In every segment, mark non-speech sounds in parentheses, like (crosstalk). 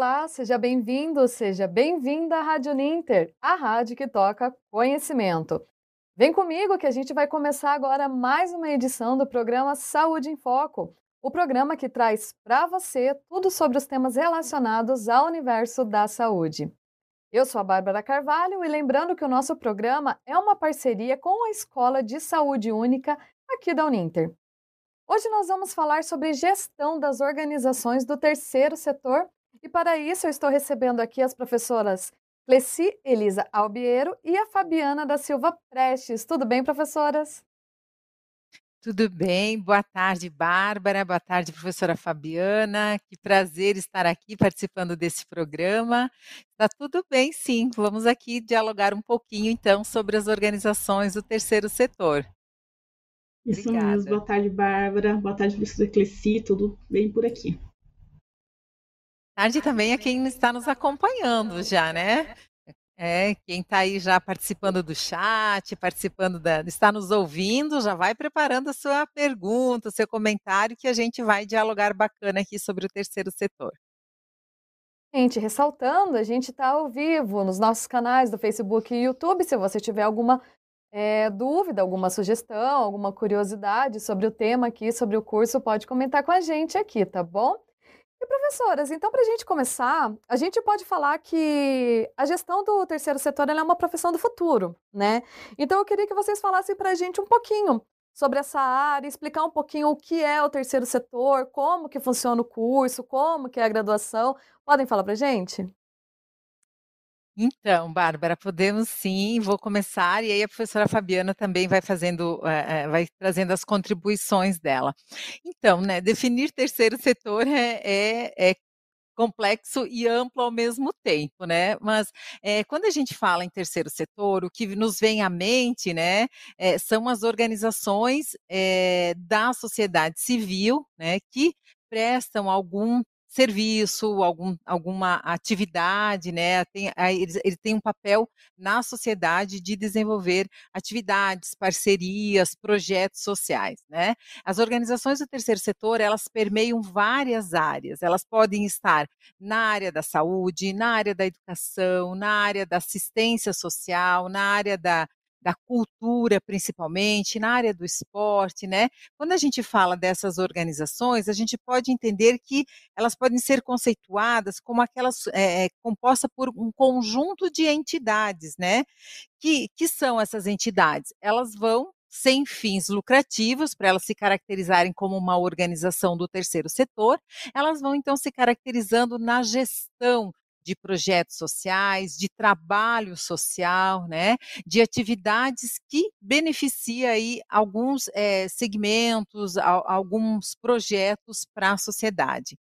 olá, seja bem-vindo, seja bem-vinda à Rádio Ninter, a rádio que toca conhecimento. Vem comigo que a gente vai começar agora mais uma edição do programa Saúde em Foco, o programa que traz para você tudo sobre os temas relacionados ao universo da saúde. Eu sou a Bárbara Carvalho e lembrando que o nosso programa é uma parceria com a Escola de Saúde Única aqui da Uninter. Hoje nós vamos falar sobre gestão das organizações do terceiro setor e para isso eu estou recebendo aqui as professoras Cleci Elisa Albiero e a Fabiana da Silva Prestes. Tudo bem, professoras? Tudo bem, boa tarde, Bárbara, boa tarde, professora Fabiana. Que prazer estar aqui participando desse programa. Está tudo bem, sim. Vamos aqui dialogar um pouquinho, então, sobre as organizações do terceiro setor. Isso Obrigada. mesmo. Boa tarde, Bárbara. Boa tarde, professor Cleci. Tudo bem por aqui? Tarde também a quem está nos acompanhando já, né? É, quem está aí já participando do chat, participando da, está nos ouvindo, já vai preparando a sua pergunta, o seu comentário, que a gente vai dialogar bacana aqui sobre o terceiro setor. Gente, ressaltando, a gente está ao vivo nos nossos canais do Facebook e YouTube. Se você tiver alguma é, dúvida, alguma sugestão, alguma curiosidade sobre o tema aqui, sobre o curso, pode comentar com a gente aqui, tá bom? E professoras, então para a gente começar, a gente pode falar que a gestão do terceiro setor é uma profissão do futuro, né? Então eu queria que vocês falassem para a gente um pouquinho sobre essa área, explicar um pouquinho o que é o terceiro setor, como que funciona o curso, como que é a graduação. Podem falar para a gente? Então, Bárbara, podemos sim, vou começar, e aí a professora Fabiana também vai fazendo, eh, eh, vai trazendo as contribuições dela. Então, né, definir terceiro setor é, é, é complexo e amplo ao mesmo tempo, né? Mas é, quando a gente fala em terceiro setor, o que nos vem à mente, né, é, são as organizações é, da sociedade civil, né, que prestam algum serviço, algum, alguma atividade, né? Tem, ele, ele tem um papel na sociedade de desenvolver atividades, parcerias, projetos sociais, né? As organizações do terceiro setor, elas permeiam várias áreas. Elas podem estar na área da saúde, na área da educação, na área da assistência social, na área da, da cultura, principalmente, na área do esporte, né? Quando a gente fala dessas organizações, a gente pode entender que elas podem ser conceituadas como aquelas é, composta por um conjunto de entidades, né? Que, que são essas entidades? Elas vão sem fins lucrativos, para elas se caracterizarem como uma organização do terceiro setor, elas vão então se caracterizando na gestão de projetos sociais, de trabalho social, né, de atividades que beneficia aí alguns é, segmentos, a, alguns projetos para a sociedade.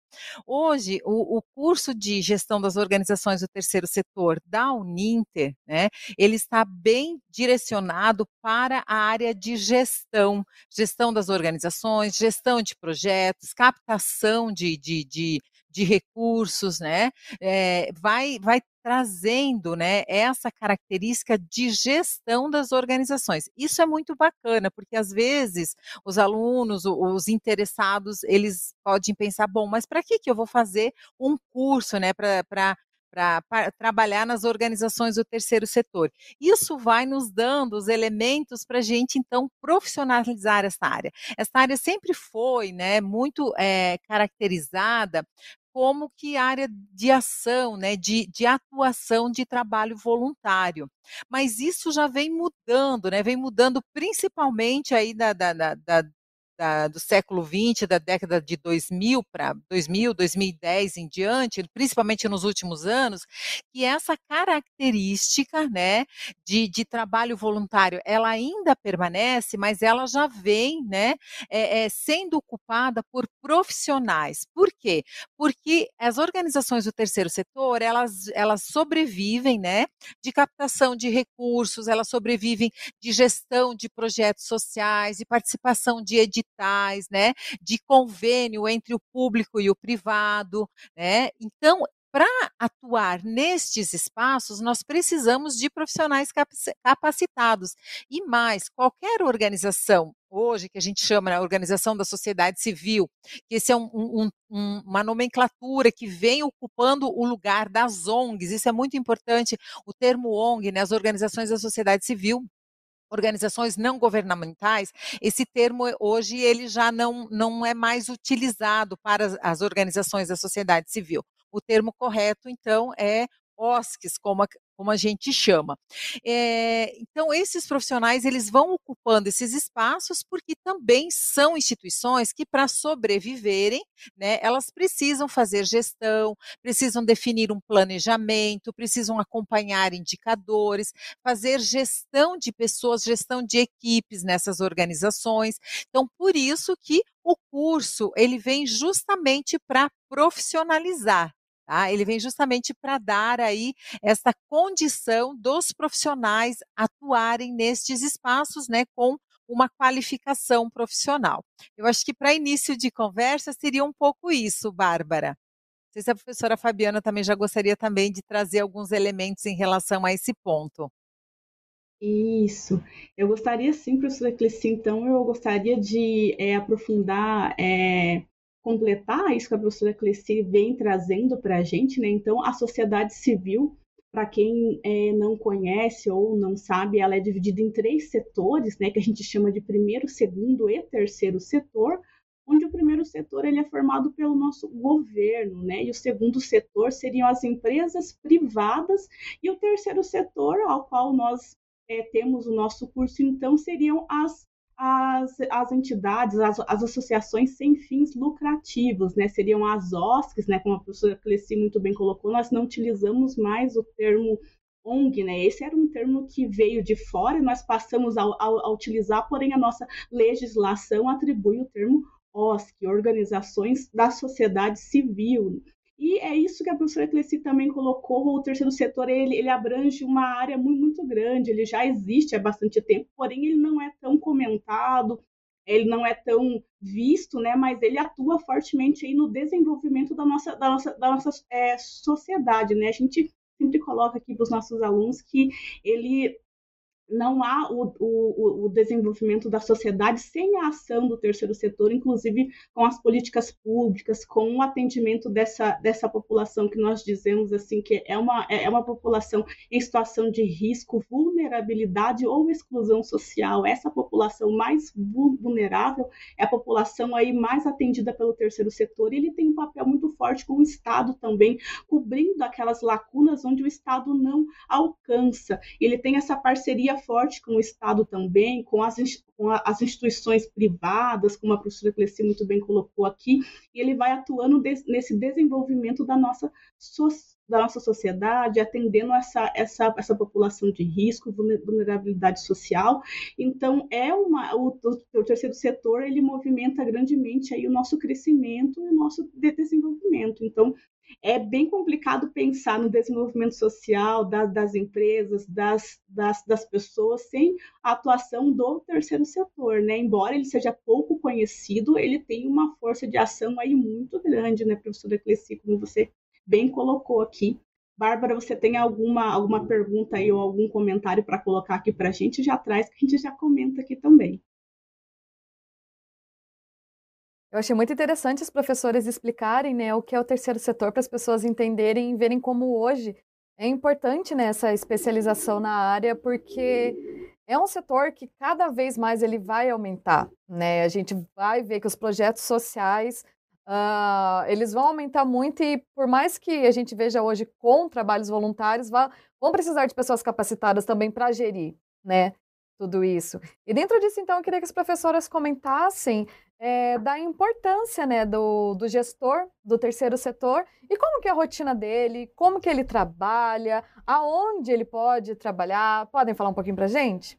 Hoje, o, o, curso de gestão das organizações do terceiro setor da Uninter, né, ele está bem direcionado para a área de gestão, gestão das organizações, gestão de projetos, captação de, de, de de recursos, né? É, vai, vai trazendo né, essa característica de gestão das organizações. Isso é muito bacana, porque às vezes os alunos, os interessados, eles podem pensar, bom, mas para que, que eu vou fazer um curso né, para para trabalhar nas organizações do terceiro setor. Isso vai nos dando os elementos para a gente, então, profissionalizar essa área. Essa área sempre foi né, muito é, caracterizada como que área de ação, né, de, de atuação de trabalho voluntário. Mas isso já vem mudando, né, vem mudando principalmente aí da, da, da, da, do século XX, da década de 2000 para 2000, 2010 em diante, principalmente nos últimos anos, que essa característica né, de, de trabalho voluntário, ela ainda permanece, mas ela já vem né, é, é, sendo ocupada por profissionais. Por quê? Porque as organizações do terceiro setor, elas, elas sobrevivem né, de captação de recursos, elas sobrevivem de gestão de projetos sociais, de participação de editais, editais, né, de convênio entre o público e o privado, né? Então, para atuar nestes espaços, nós precisamos de profissionais capacitados. E mais, qualquer organização, hoje, que a gente chama de Organização da Sociedade Civil, que esse é um, um, um, uma nomenclatura que vem ocupando o lugar das ONGs, isso é muito importante, o termo ONG, né, as organizações da sociedade civil, organizações não governamentais, esse termo hoje ele já não, não é mais utilizado para as organizações da sociedade civil. O termo correto, então, é OSCs, como a, como a gente chama. É, então, esses profissionais eles vão ocupando esses espaços porque também são instituições que, para sobreviverem, né, elas precisam fazer gestão, precisam definir um planejamento, precisam acompanhar indicadores, fazer gestão de pessoas, gestão de equipes nessas organizações. Então, por isso que o curso ele vem justamente para profissionalizar Tá? Ele vem justamente para dar aí essa condição dos profissionais atuarem nestes espaços, né, com uma qualificação profissional. Eu acho que para início de conversa seria um pouco isso, Bárbara. Não sei se a professora Fabiana também já gostaria também de trazer alguns elementos em relação a esse ponto. Isso. Eu gostaria sim, professora Cleci, então eu gostaria de é, aprofundar é, completar isso que a professora Cleci vem trazendo para a gente, né? Então, a sociedade civil, para quem é, não conhece ou não sabe, ela é dividida em três setores, né? Que a gente chama de primeiro, segundo e terceiro setor, onde o primeiro setor ele é formado pelo nosso governo, né? E o segundo setor seriam as empresas privadas e o terceiro setor, ao qual nós é, temos o nosso curso, então, seriam as as, as entidades, as, as associações sem fins lucrativos, né? Seriam as OSCs, né? Como a professora Cleci muito bem colocou, nós não utilizamos mais o termo ONG, né? Esse era um termo que veio de fora nós passamos a, a, a utilizar, porém a nossa legislação atribui o termo OSC, Organizações da Sociedade Civil. E é isso que a professora Cleci também colocou, o terceiro setor, ele, ele abrange uma área muito, muito grande, ele já existe há bastante tempo, porém ele não é tão comentado, ele não é tão visto, né, mas ele atua fortemente aí no desenvolvimento da nossa, da nossa, da nossa é, sociedade, né, a gente sempre coloca aqui para os nossos alunos que ele não há o, o, o, desenvolvimento da sociedade sem a ação do terceiro setor, inclusive com as políticas públicas, com o atendimento dessa, dessa população que nós dizemos assim que é uma, é uma população em situação de risco, vulnerabilidade ou exclusão social. Essa população mais vulnerável é a população aí mais atendida pelo terceiro setor. E ele tem um papel muito forte com o Estado também, cobrindo aquelas lacunas onde o Estado não alcança. Ele tem essa parceria forte com o Estado também, com as, com as instituições privadas, como a professora Cleci muito bem colocou aqui, e ele vai atuando de, nesse desenvolvimento da nossa sociedade da nossa sociedade, atendendo essa, essa, essa população de risco, vulnerabilidade social. Então, é uma, o, o, terceiro setor ele movimenta grandemente aí o nosso crescimento e o nosso desenvolvimento. Então, é bem complicado pensar no desenvolvimento social das, das empresas, das, das, das, pessoas, sem a atuação do terceiro setor, né? Embora ele seja pouco conhecido, ele tem uma força de ação aí muito grande, né, professora Cleci, como você bem colocou aqui. Bárbara, você tem alguma, alguma pergunta aí ou algum comentário para colocar aqui para a gente? Já traz, que a gente já comenta aqui também. Eu achei muito interessante os professores explicarem né, o que é o terceiro setor para as pessoas entenderem e verem como hoje é importante né, essa especialização na área, porque é um setor que cada vez mais ele vai aumentar. Né? A gente vai ver que os projetos sociais uh, eles vão aumentar muito e por mais que a gente veja hoje com trabalhos voluntários, vão precisar de pessoas capacitadas também para gerir né, tudo isso. E dentro disso, então, eu queria que as professoras comentassem é, da importância né, do, do gestor do terceiro setor e como que é a rotina dele, como que ele trabalha, aonde ele pode trabalhar. Podem falar um pouquinho para gente?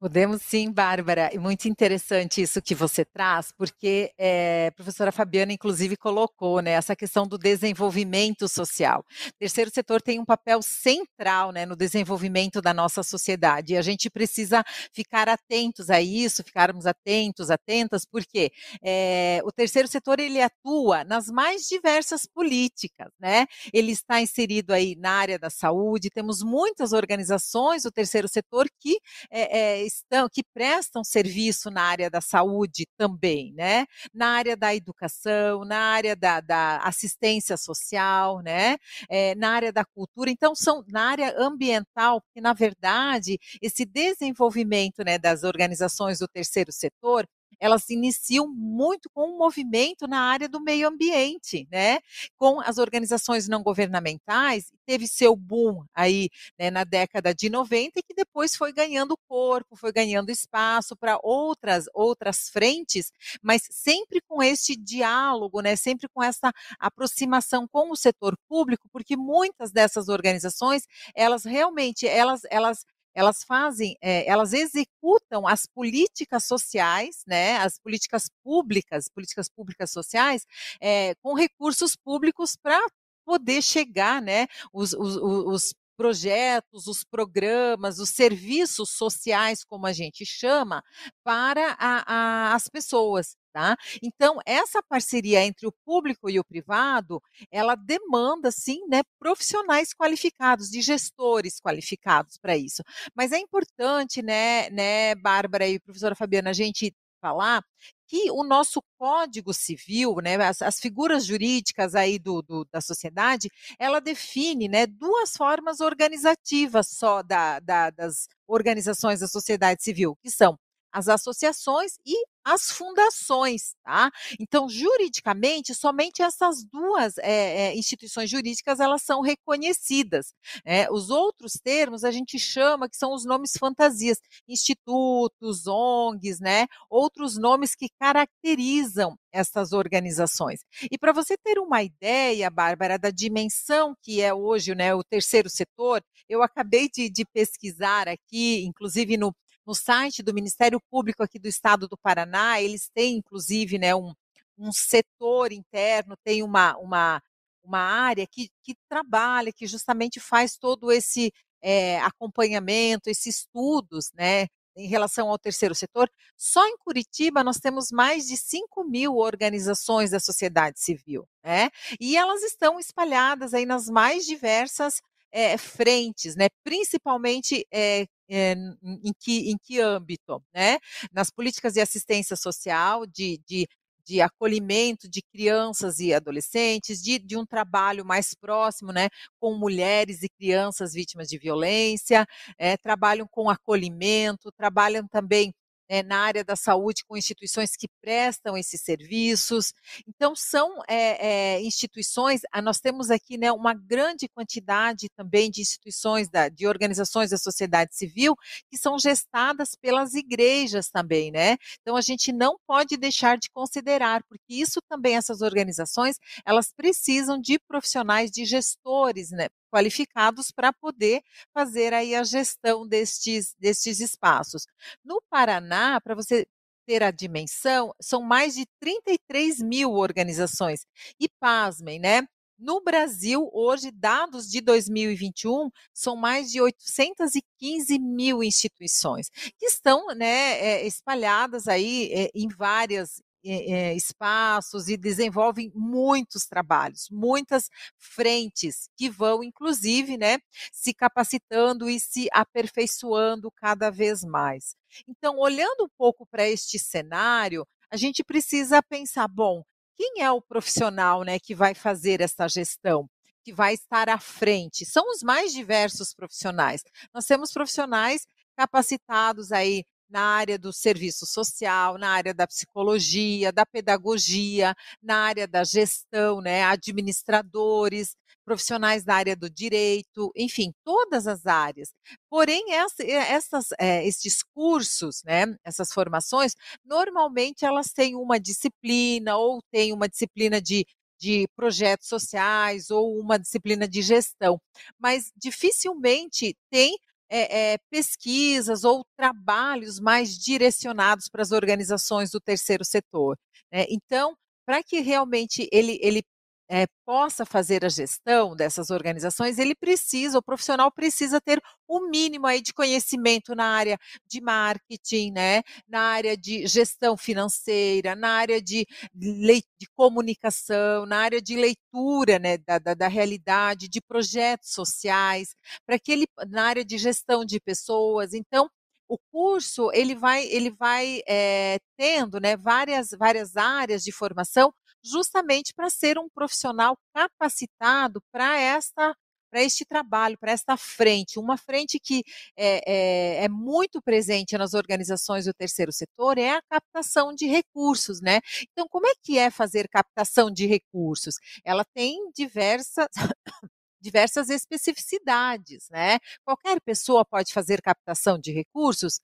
Podemos sim, Bárbara. Muito interessante isso que você traz, porque é, a professora Fabiana, inclusive, colocou né, essa questão do desenvolvimento social. O terceiro setor tem um papel central né, no desenvolvimento da nossa sociedade e a gente precisa ficar atentos a isso, ficarmos atentos, atentas, porque é, o terceiro setor ele atua nas mais diversas políticas, né? Ele está inserido aí na área da saúde, temos muitas organizações do terceiro setor que é, estão, que prestam serviço na área da saúde também, né? Na área da educação, na área da, da assistência social, né? É, na área da cultura. Então, são na área ambiental, porque, na verdade, esse desenvolvimento né, das organizações do terceiro setor elas iniciam muito com um movimento na área do meio ambiente, né? Com as organizações não governamentais, teve seu boom aí né, na década de 90 e que depois foi ganhando corpo, foi ganhando espaço para outras outras frentes, mas sempre com este diálogo, né? Sempre com essa aproximação com o setor público, porque muitas dessas organizações, elas realmente elas elas elas fazem, é, elas executam as políticas sociais, né, as políticas públicas, políticas públicas sociais, é, com recursos públicos para poder chegar, né, os, os, os projetos, os programas, os serviços sociais, como a gente chama, para a, a, as pessoas. Tá? Então, essa parceria entre o público e o privado, ela demanda, sim, né, profissionais qualificados, de gestores qualificados para isso. Mas é importante, né, né, Bárbara e professora Fabiana, a gente falar que o nosso Código Civil, né, as, as figuras jurídicas aí do, do, da sociedade, ela define né, duas formas organizativas só da, da, das organizações da sociedade civil, que são as associações e as fundações, tá? Então, juridicamente, somente essas duas é, é, instituições jurídicas elas são reconhecidas. É, os outros termos a gente chama que são os nomes fantasias, institutos, ONGs, né? Outros nomes que caracterizam essas organizações. E para você ter uma ideia, Bárbara, da dimensão que é hoje, né, o terceiro setor, eu acabei de, de pesquisar aqui, inclusive no no site do Ministério Público aqui do Estado do Paraná, eles têm, inclusive, né, um, um setor interno, tem uma, uma, uma área que, que trabalha, que justamente faz todo esse é, acompanhamento, esses estudos, né, em relação ao terceiro setor. Só em Curitiba nós temos mais de 5 mil organizações da sociedade civil, né? E elas estão espalhadas aí nas mais diversas é, frentes, né? Principalmente é, é, em, que, em que âmbito, né? Nas políticas de assistência social, de, de, de acolhimento de crianças e adolescentes, de, de um trabalho mais próximo, né, com mulheres e crianças vítimas de violência, é, trabalham com acolhimento, trabalham também é, na área da saúde com instituições que prestam esses serviços. Então, são é, é, instituições, nós temos aqui né, uma grande quantidade também de instituições, da, de organizações da sociedade civil, que são gestadas pelas igrejas também, né? Então, a gente não pode deixar de considerar, porque isso também, essas organizações, elas precisam de profissionais, de gestores, né? Qualificados para poder fazer aí a gestão destes, destes espaços. No Paraná, para você ter a dimensão, são mais de 33 mil organizações. E pasmem, né? No Brasil, hoje, dados de 2021, são mais de 815 mil instituições que estão né, é, espalhadas aí é, em várias é, espaços e desenvolvem muitos trabalhos, muitas frentes que vão, inclusive, né, se capacitando e se aperfeiçoando cada vez mais. Então, olhando um pouco para este cenário, a gente precisa pensar, bom, quem é o profissional, né, que vai fazer essa gestão? que vai estar à frente. São os mais diversos profissionais. Nós temos profissionais capacitados aí na área do serviço social, na área da psicologia, da pedagogia, na área da gestão, né, administradores, profissionais da área do direito, enfim, todas as áreas. Porém, essas, é, esses cursos, né, essas formações, normalmente elas têm uma disciplina ou têm uma disciplina de de projetos sociais ou uma disciplina de gestão, mas dificilmente tem é, é, pesquisas ou trabalhos mais direcionados para as organizações do terceiro setor. Né? Então, para que realmente ele, ele é, possa fazer a gestão dessas organizações, ele precisa, o profissional precisa ter o mínimo aí de conhecimento na área de marketing, né, na área de gestão financeira, na área de, de comunicação, na área de leitura né, da, da, da realidade, de projetos sociais, para que ele, na área de gestão de pessoas, então, o curso ele vai ele vai é, tendo né, várias várias áreas de formação justamente para ser um profissional capacitado para esta para este trabalho, para esta frente, uma frente que é, é, é, muito presente nas organizações do terceiro setor é a captação de recursos, né? Então, como é que é fazer captação de recursos? Ela tem diversas (coughs) diversas especificidades, né? Qualquer pessoa pode fazer captação de recursos?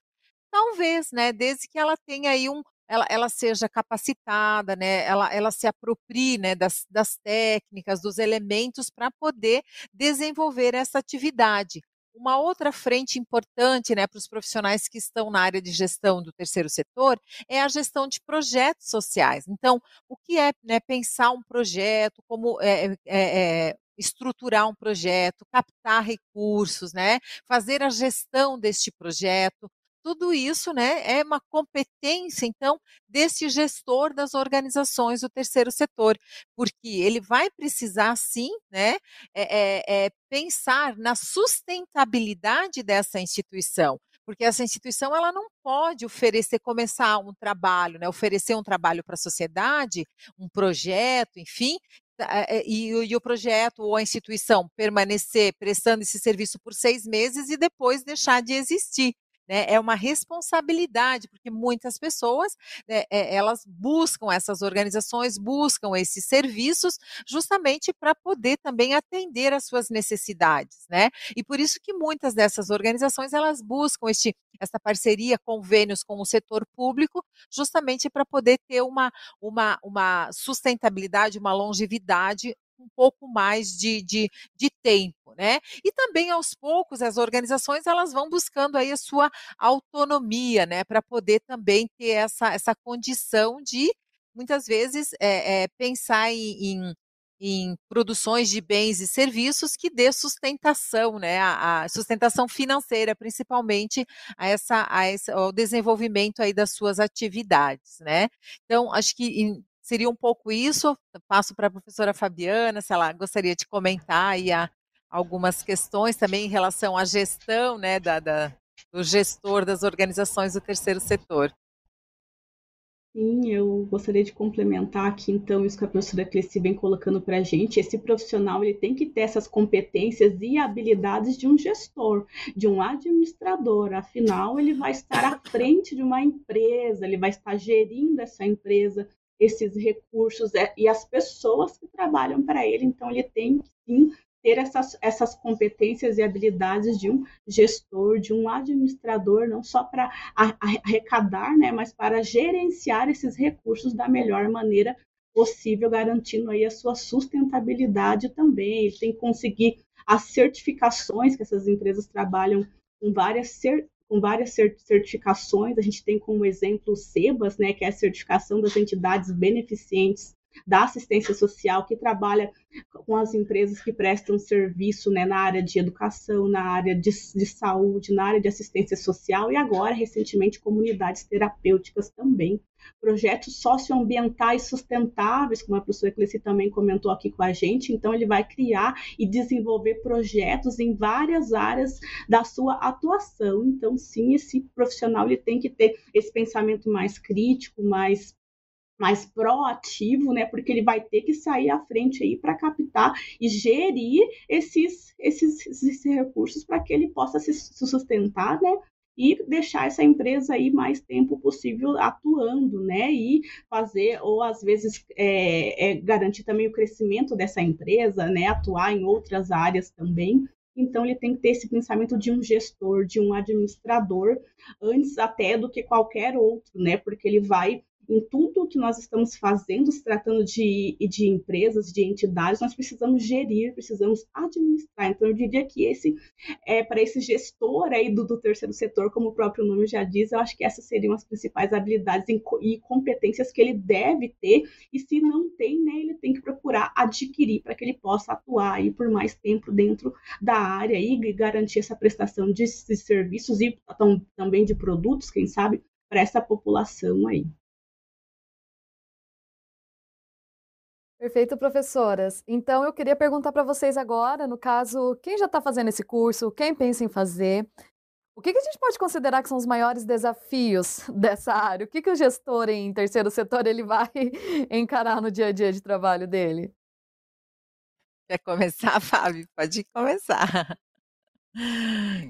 Talvez, né? Desde que ela tenha aí um, ela, ela seja capacitada, né, ela, ela se aproprie né, das, das técnicas, dos elementos para poder desenvolver essa atividade. Uma outra frente importante né, para os profissionais que estão na área de gestão do terceiro setor é a gestão de projetos sociais. Então, o que é né, pensar um projeto, como é, é, é, estruturar um projeto, captar recursos, né, fazer a gestão deste projeto, tudo isso né, é uma competência, então, desse gestor das organizações do terceiro setor, porque ele vai precisar, sim, né, é, é, é pensar na sustentabilidade dessa instituição, porque essa instituição ela não pode oferecer, começar um trabalho, né, oferecer um trabalho para a sociedade, um projeto, enfim, é, e, e, o projeto ou a instituição permanecer prestando esse serviço por seis meses e depois deixar de existir. Né? É uma responsabilidade, porque muitas pessoas né, elas buscam essas organizações, buscam esses serviços justamente para poder também atender às suas necessidades, né? E por isso que muitas dessas organizações elas buscam este, essa parceria, convênios com o setor público, justamente para poder ter uma, uma, uma sustentabilidade, uma longevidade um pouco mais de, de, de tempo, né? E também aos poucos as organizações elas vão buscando aí a sua autonomia, né? Para poder também ter essa, essa condição de muitas vezes é, é, pensar em, em em produções de bens e serviços que dê sustentação, né, a, a, sustentação financeira, principalmente a essa, a esse, ao desenvolvimento aí das suas atividades, né? Então, acho que seria um pouco isso. passo para a professora Fabiana, se ela gostaria de comentar aí a, algumas questões também em relação à gestão né, da, da, do gestor das organizações do terceiro setor. Sim, eu gostaria de complementar aqui, então, isso que a professora Cleci vem colocando para a gente. Esse profissional ele tem que ter essas competências e habilidades de um gestor, de um administrador. Afinal, ele vai estar à frente de uma empresa, ele vai estar gerindo essa empresa, esses recursos é, e as pessoas que trabalham para ele. Então, ele tem que sim ter essas, essas competências e habilidades de um gestor, de um administrador, não só para arrecadar, né, mas para gerenciar esses recursos da melhor maneira possível, garantindo aí a sua sustentabilidade também. Ele tem que conseguir as certificações que essas empresas trabalham com várias com várias certificações. A gente tem como exemplo o SEBAS, né, que é a certificação das entidades beneficentes da assistência social, que trabalha com as empresas que prestam serviço né, na área de educação, na área de, de, saúde, na área de assistência social e agora, recentemente, comunidades terapêuticas também. Projetos socioambientais sustentáveis, como a professora Cleci também comentou aqui com a gente, então ele vai criar e desenvolver projetos em várias áreas da sua atuação. Então, sim, esse profissional ele tem que ter esse pensamento mais crítico, mais mais proativo, né? Porque ele vai ter que sair à frente aí para captar e gerir esses, esses, esses recursos para que ele possa se sustentar, né? E deixar essa empresa aí mais tempo possível atuando, né? E fazer, ou às vezes é, é, garantir também o crescimento dessa empresa, né? Atuar em outras áreas também. Então, ele tem que ter esse pensamento de um gestor, de um administrador, antes até do que qualquer outro, né? Porque ele vai em tudo que nós estamos fazendo, se tratando de, de empresas, de entidades, nós precisamos gerir, precisamos administrar. Então, eu diria que esse, é, para esse gestor aí do, do terceiro setor, como o próprio nome já diz, eu acho que essas seriam as principais habilidades e competências que ele deve ter, e se não tem, né, ele tem que procurar adquirir para que ele possa atuar aí por mais tempo dentro da área e garantir essa prestação de, de serviços e também de produtos, quem sabe, para essa população aí. Perfeito, professoras. Então, eu queria perguntar para vocês agora, no caso, quem já está fazendo esse curso, quem pensa em fazer, o que, que, a gente pode considerar que são os maiores desafios (laughs) dessa área? O que, que o gestor em terceiro setor ele vai (laughs) encarar no dia a dia de trabalho dele? Quer começar, (laughs) Fábio? Pode começar.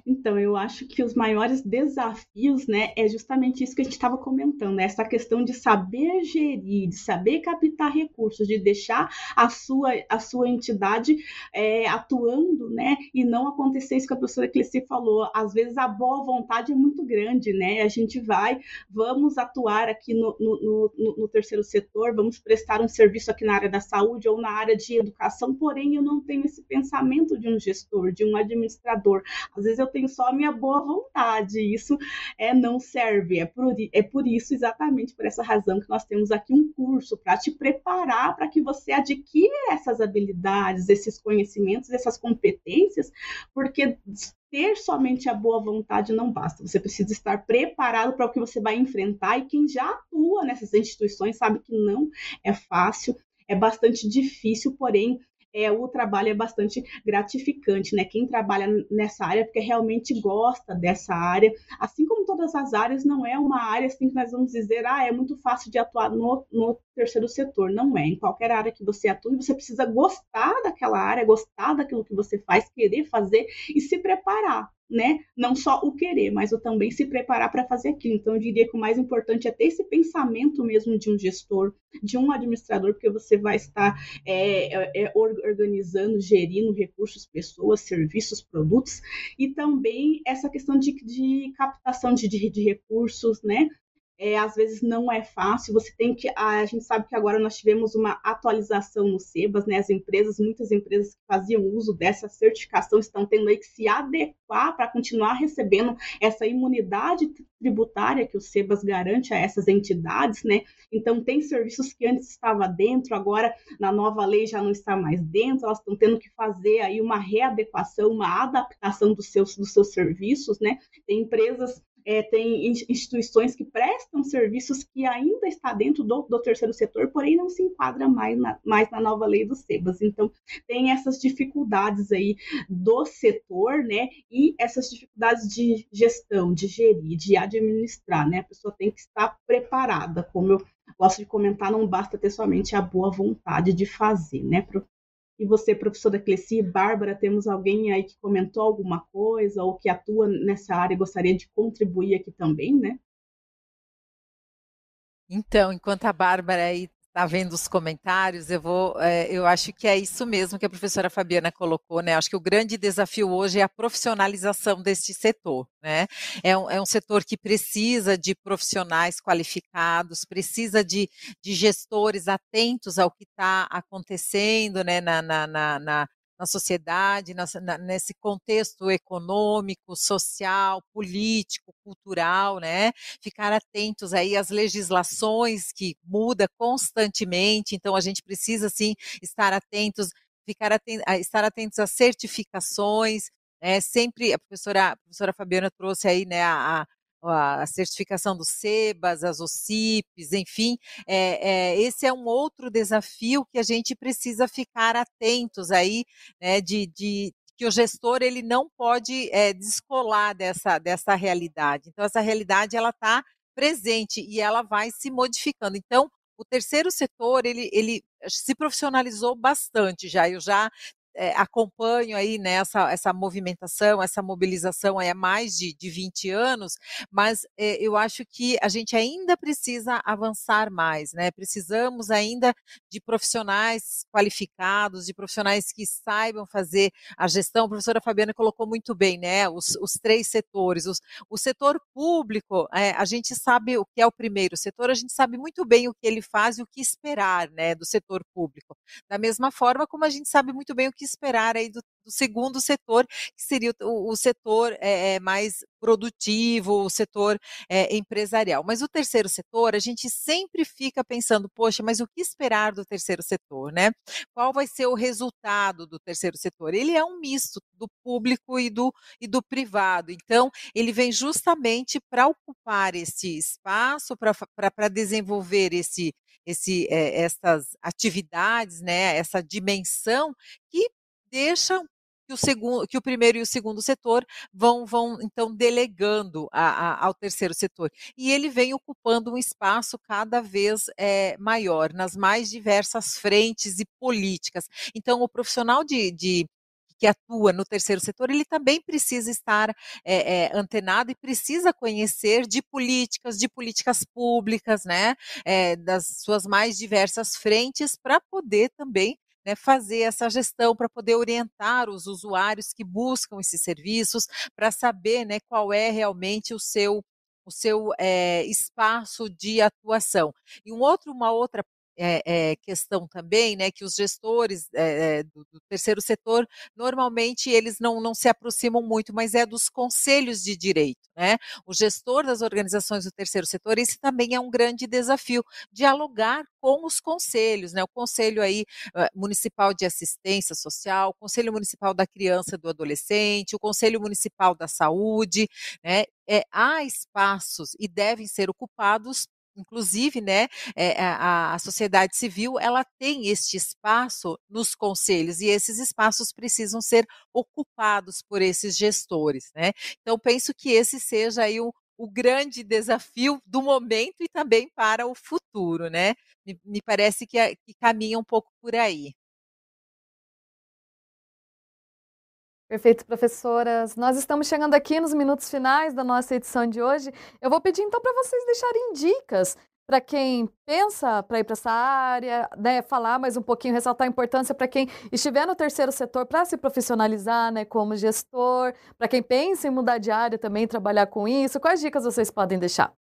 Então, eu acho que os maiores desafios, né, é justamente isso que a gente estava comentando, né? essa questão de saber gerir, de saber captar recursos, de deixar a sua, a sua entidade é, atuando, né, e não acontecer isso que a professora Cleci falou, às vezes a boa vontade é muito grande, né, a gente vai, vamos atuar aqui no, no, no, no terceiro setor, vamos prestar um serviço aqui na área da saúde ou na área de educação, porém eu não tenho esse pensamento de um gestor, de um administrador, às vezes eu tenho só a minha boa vontade, isso é, não serve. É por, é por isso, exatamente por essa razão, que nós temos aqui um curso para te preparar para que você adquira essas habilidades, esses conhecimentos, essas competências, porque ter somente a boa vontade não basta. Você precisa estar preparado para o que você vai enfrentar e quem já atua nessas instituições sabe que não é fácil, é bastante difícil, porém é, o trabalho é bastante gratificante, né? Quem trabalha nessa área porque realmente gosta dessa área, assim como todas as áreas, não é uma área assim que nós vamos dizer, ah, é muito fácil de atuar no, no terceiro setor. Não é. Em qualquer área que você atue, você precisa gostar daquela área, gostar daquilo que você faz, querer fazer e se preparar né? Não só o querer, mas o também se preparar para fazer aquilo. Então, eu diria que o mais importante é ter esse pensamento mesmo de um gestor, de um administrador, porque você vai estar é, é, é organizando, gerindo recursos, pessoas, serviços, produtos, e também essa questão de, de captação de, de, de recursos, né? É, às vezes não é fácil, você tem que, a, a, gente sabe que agora nós tivemos uma atualização no SEBAS, né, as empresas, muitas empresas que faziam uso dessa certificação estão tendo aí que se adequar para continuar recebendo essa imunidade tributária que o SEBAS garante a essas entidades, né, então tem serviços que antes estava dentro, agora na nova lei já não está mais dentro, elas estão tendo que fazer aí uma readequação, uma adaptação dos seus, dos seus serviços, né, tem empresas é, tem instituições que prestam serviços que ainda está dentro do, do, terceiro setor, porém não se enquadra mais na, mais na nova lei do SEBAS. Então, tem essas dificuldades aí do setor, né, e essas dificuldades de gestão, de gerir, de administrar, né, a pessoa tem que estar preparada, como eu gosto de comentar, não basta ter somente a boa vontade de fazer, né, e você, professora Cleci, Bárbara, temos alguém aí que comentou alguma coisa ou que atua nessa área e gostaria de contribuir aqui também, né? Então, enquanto a Bárbara aí está vendo os comentários, eu vou, é, eu acho que é isso mesmo que a professora Fabiana colocou, né? Acho que o grande desafio hoje é a profissionalização deste setor, né? É um, é um setor que precisa de profissionais qualificados, precisa de, de gestores atentos ao que está acontecendo, né? na, na, na, na na sociedade, na, na, nesse contexto econômico, social, político, cultural, né? Ficar atentos aí às legislações que muda constantemente, então a gente precisa sim estar atentos, ficar atentos, estar atentos às certificações, né? Sempre a professora, a professora Fabiana trouxe aí, né, a, a certificação do SEBAS, as OCIPs, enfim, é, é, esse é um outro desafio que a gente precisa ficar atentos aí, né, de, de que o gestor ele não pode é, descolar dessa, dessa realidade. Então, essa realidade ela está presente e ela vai se modificando. Então, o terceiro setor ele, ele se profissionalizou bastante já. Eu já é, acompanho aí né, essa movimentação, essa mobilização há mais de, de 20 anos, mas é, eu acho que a gente ainda precisa avançar mais, né? Precisamos ainda de profissionais qualificados, de profissionais que saibam fazer a gestão. A professora Fabiana colocou muito bem, né? Os, os três setores. Os, o setor público, é, a gente sabe o que é o primeiro setor, a gente sabe muito bem o que ele faz e o que esperar, né, do setor público. Da mesma forma como a gente sabe muito bem o que esperar aí do, do segundo setor, que seria o, o setor é, mais produtivo, o setor é, empresarial. Mas o terceiro setor, a gente sempre fica pensando, poxa, mas o que esperar do terceiro setor, né? Qual vai ser o resultado do terceiro setor? Ele é um misto do público e do, e do privado. Então, ele vem justamente para ocupar esse espaço, para desenvolver esse, esse, é, essas atividades, né, essa dimensão que deixa que o, segundo, que o primeiro e o segundo setor vão, vão então delegando a, a, ao terceiro setor. E ele vem ocupando um espaço cada vez é, maior nas mais diversas frentes e políticas. Então, o profissional de, de que atua no terceiro setor, ele também precisa estar é, é, antenado e precisa conhecer de políticas, de políticas públicas, né, é, das suas mais diversas frentes, para poder também né, fazer essa gestão para poder orientar os usuários que buscam esses serviços, para saber né, qual é realmente o seu o seu é, espaço de atuação. E um outro, uma outra é, é, questão também, né, que os gestores é, do, do, terceiro setor, normalmente eles não, não se aproximam muito, mas é dos conselhos de direito, né? O gestor das organizações do terceiro setor, esse também é um grande desafio, dialogar com os conselhos, né? O Conselho aí Municipal de Assistência Social, o Conselho Municipal da Criança e do Adolescente, o Conselho Municipal da Saúde, né? É, há espaços e devem ser ocupados inclusive, né, é, a, a, sociedade civil, ela tem este espaço nos conselhos e esses espaços precisam ser ocupados por esses gestores, né? Então, penso que esse seja aí o, o grande desafio do momento e também para o futuro, né? Me, me parece que, que caminha um pouco por aí. Perfeito, professoras. Nós estamos chegando aqui nos minutos finais da nossa edição de hoje. Eu vou pedir então para vocês deixarem dicas para quem pensa para ir para essa área, né, falar mais um pouquinho, ressaltar a importância para quem estiver no terceiro setor para se profissionalizar, né, como gestor, para quem pensa em mudar de área também, trabalhar com isso. Quais dicas vocês podem deixar?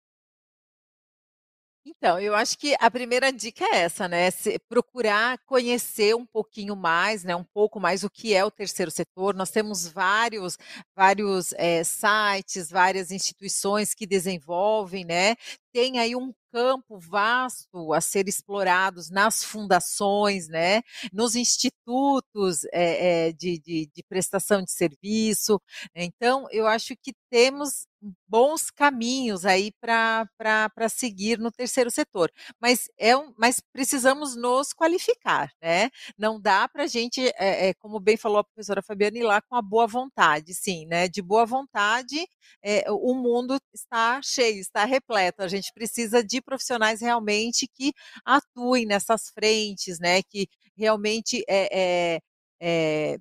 Então, eu acho que a primeira dica é essa, né? Se procurar conhecer um pouquinho mais, né? Um pouco mais o que é o terceiro setor. Nós temos vários, vários é, sites, várias instituições que desenvolvem, né? Tem aí um campo vasto a ser explorados nas fundações, né, nos institutos é, é, de, de, de, prestação de serviço. Então, eu acho que temos bons caminhos aí para seguir no terceiro setor, mas é um, mas precisamos nos qualificar, né? Não dá para a gente, é, é, como bem falou a professora Fabiana, ir lá com a boa vontade, sim, né? De boa vontade, é, o mundo está cheio, está repleto. A gente precisa de profissionais realmente que atuem nessas frentes, né? Que realmente é, é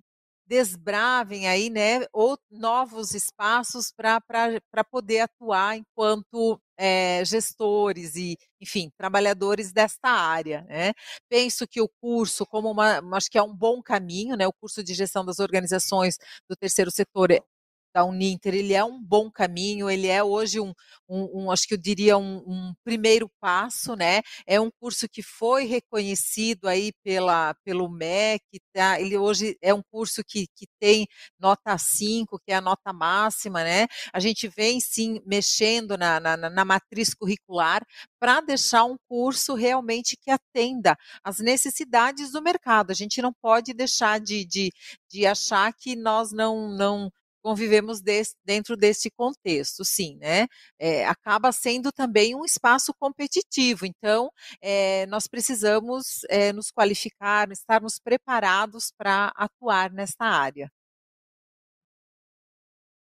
desbravem aí, né, ou novos espaços para poder atuar enquanto é, gestores e, enfim, trabalhadores desta área. Né? Penso que o curso, como uma, acho que é um bom caminho, né, o curso de gestão das organizações do terceiro setor é, da Uninter, ele é um bom caminho, ele é hoje um, um, um acho que eu diria um, um, primeiro passo, né? É um curso que foi reconhecido aí pela, pelo MEC, tá? Ele hoje é um curso que, que tem nota 5, que é a nota máxima, né? A gente vem sim mexendo na, na, na matriz curricular para deixar um curso realmente que atenda às necessidades do mercado. A gente não pode deixar de, de, de achar que nós não, não convivemos desse, dentro desse contexto, sim, né? É, acaba sendo também um espaço competitivo, então é, nós precisamos é, nos qualificar, estarmos preparados para atuar nesta área.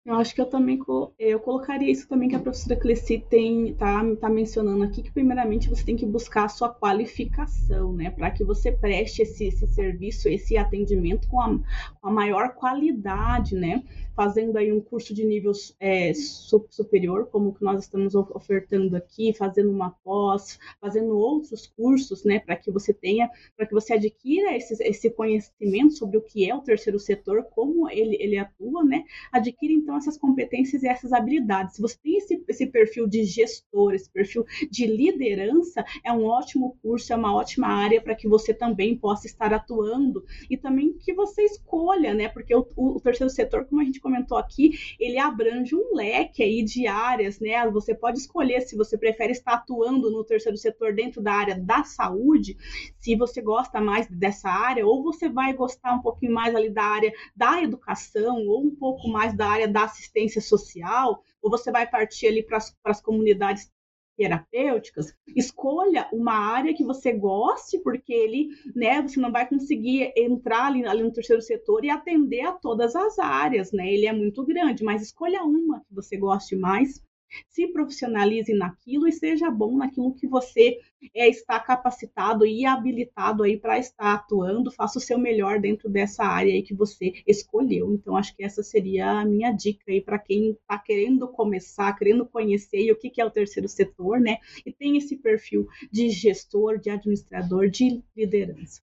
Eu acho que eu também eu colocaria isso também que a professora Cleci tem tá, tá mencionando aqui que primeiramente você tem que buscar a sua qualificação, né, para que você preste esse, esse serviço, esse atendimento com a, com a maior qualidade, né, fazendo aí um curso de nível é, superior, como que nós estamos ofertando aqui, fazendo uma pós, fazendo outros cursos, né, para que você tenha, para que você adquira esse, esse conhecimento sobre o que é o terceiro setor, como ele, ele atua, né, adquira então essas competências e essas habilidades. Se você tem esse, esse perfil de gestor, esse perfil de liderança, é um ótimo curso, é uma ótima área para que você também possa estar atuando e também que você escolha, né, porque o, o, o terceiro setor, como a gente comentou aqui, ele abrange um leque aí de áreas, né? Você pode escolher se você prefere estar atuando no terceiro setor dentro da área da saúde, se você gosta mais dessa área, ou você vai gostar um pouquinho mais ali da área da educação, ou um pouco mais da área da assistência social, ou você vai partir ali para as comunidades terapêuticas, escolha uma área que você goste, porque ele, né, você não vai conseguir entrar ali, ali, no terceiro setor e atender a todas as áreas, né? Ele é muito grande, mas escolha uma que você goste mais se profissionalize naquilo e seja bom naquilo que você é, está capacitado e habilitado aí para estar atuando, faça o seu melhor dentro dessa área aí que você escolheu. Então, acho que essa seria a minha dica aí para quem está querendo começar, querendo conhecer o que, que é o terceiro setor, né? E tem esse perfil de gestor, de administrador, de liderança.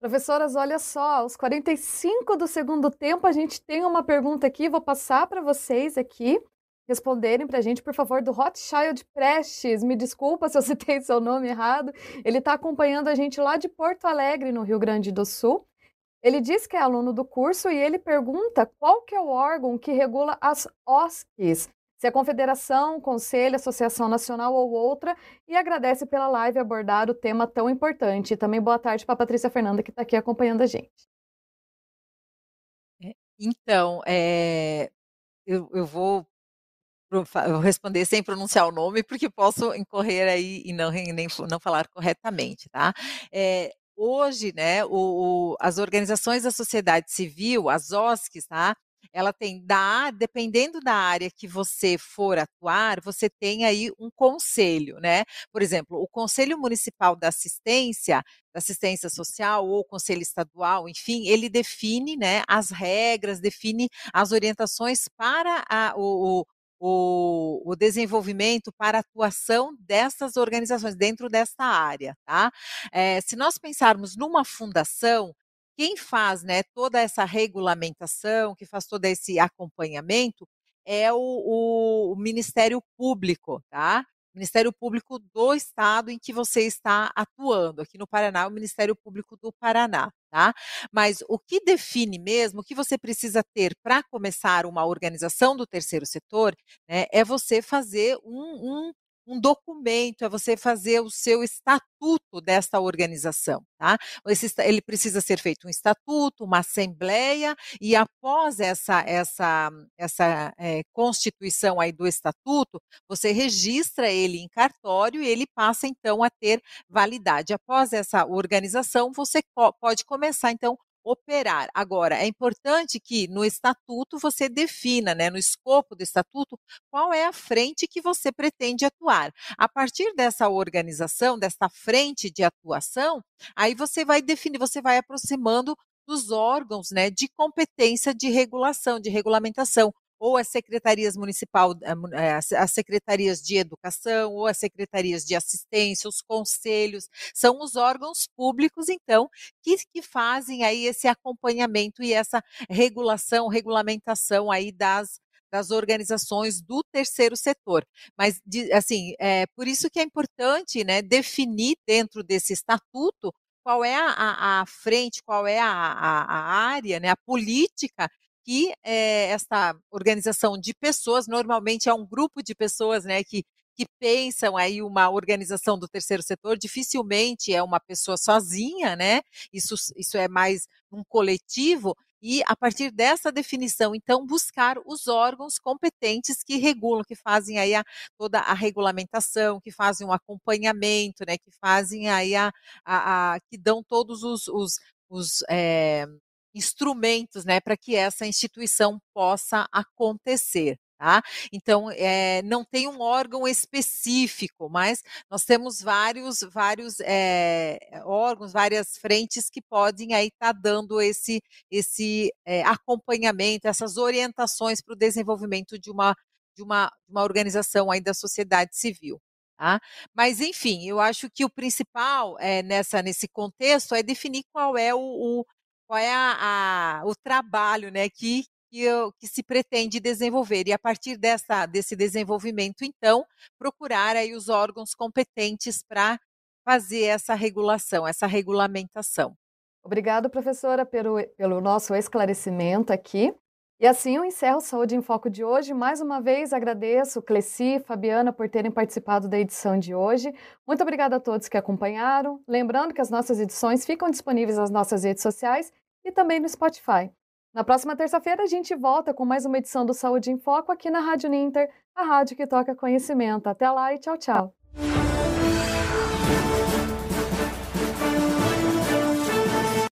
Professoras, olha só, aos 45 do segundo tempo, a gente tem uma pergunta aqui, vou passar para vocês aqui responderem para a gente, por favor, do Rothschild Prestes. Me desculpa se eu (laughs) citei seu nome errado. Ele está acompanhando a gente lá de Porto Alegre, no Rio Grande do Sul. Ele diz que é aluno do curso e ele pergunta qual que é o órgão que regula as OSCs, se é confederação, conselho, associação nacional ou outra, e agradece pela live abordar o tema tão importante. E também boa tarde para a Patrícia Fernanda, que está aqui acompanhando a gente. É, então, é, eu, eu vou responder sem pronunciar o nome, porque posso incorrer aí e não, nem, não falar corretamente, tá? É, hoje, né, o, o, as organizações da sociedade civil, as OSCs, tá? Ela tem da dependendo da área que você for atuar, você tem aí um conselho, né? Por exemplo, o Conselho Municipal da Assistência, da Assistência Social ou o Conselho Estadual, enfim, ele define, né, as regras, define as orientações para a, o, o, o, desenvolvimento para a atuação dessas organizações dentro desta área, tá? É, se nós pensarmos numa fundação, quem faz né, toda essa regulamentação, que faz todo esse acompanhamento, é o, o, o Ministério Público, tá? Ministério Público do Estado em que você está atuando. Aqui no Paraná, o Ministério Público do Paraná, tá? Mas o que define mesmo, o que você precisa ter para começar uma organização do terceiro setor, né, é você fazer um, um um documento, é você fazer o seu estatuto desta organização, tá? Esse, ele precisa ser feito um estatuto, uma assembleia, e após essa, essa, essa é, constituição aí do estatuto, você registra ele em cartório e ele passa então a ter validade. Após essa organização, você pode começar então operar. Agora, é importante que no estatuto você defina, né, no escopo do estatuto, qual é a frente que você pretende atuar. A partir dessa organização, dessa frente de atuação, aí você vai definir, você vai aproximando dos órgãos né, de competência de regulação, de regulamentação ou as secretarias municipal, eh, eh, as secretarias de educação, ou as secretarias de assistência, os conselhos, são os órgãos públicos, então, que, que fazem aí esse acompanhamento e essa regulação, regulamentação aí das, das organizações do terceiro setor. Mas, assim, é por isso que é importante né, definir dentro desse estatuto qual é a, a, frente, qual é a, a área, né, a política que é, esta organização de pessoas, normalmente é um grupo de pessoas né, que, que pensam aí uma organização do terceiro setor, dificilmente é uma pessoa sozinha, né? Isso, isso é mais um coletivo, e a partir dessa definição, então, buscar os órgãos competentes que regulam, que fazem aí a, toda a regulamentação, que fazem o um acompanhamento, né, que fazem aí a, a, a, que dão todos os, os, os é, instrumentos né, para que essa instituição possa acontecer. Tá? Então, é, não tem um órgão específico, mas nós temos vários, vários é, órgãos, várias frentes que podem aí estar tá dando esse, esse é, acompanhamento, essas orientações para o desenvolvimento de uma, de uma, uma organização aí da sociedade civil. Tá? Mas, enfim, eu acho que o principal é, nessa, nesse contexto é definir qual é o, o qual é a, a, o trabalho né, que, que, eu, que, se pretende desenvolver. E a partir dessa, desse desenvolvimento, então, procurar aí os órgãos competentes para fazer essa regulação, essa regulamentação. Obrigada, professora, pelo, pelo nosso esclarecimento aqui. E assim eu encerro Saúde em Foco de hoje. Mais uma vez agradeço Cleci e Fabiana por terem participado da edição de hoje. Muito obrigada a todos que acompanharam. Lembrando que as nossas edições ficam disponíveis nas nossas redes sociais e também no Spotify. Na próxima terça-feira a gente volta com mais uma edição do Saúde em Foco aqui na Rádio Ninter, a rádio que toca conhecimento. Até lá e tchau, tchau.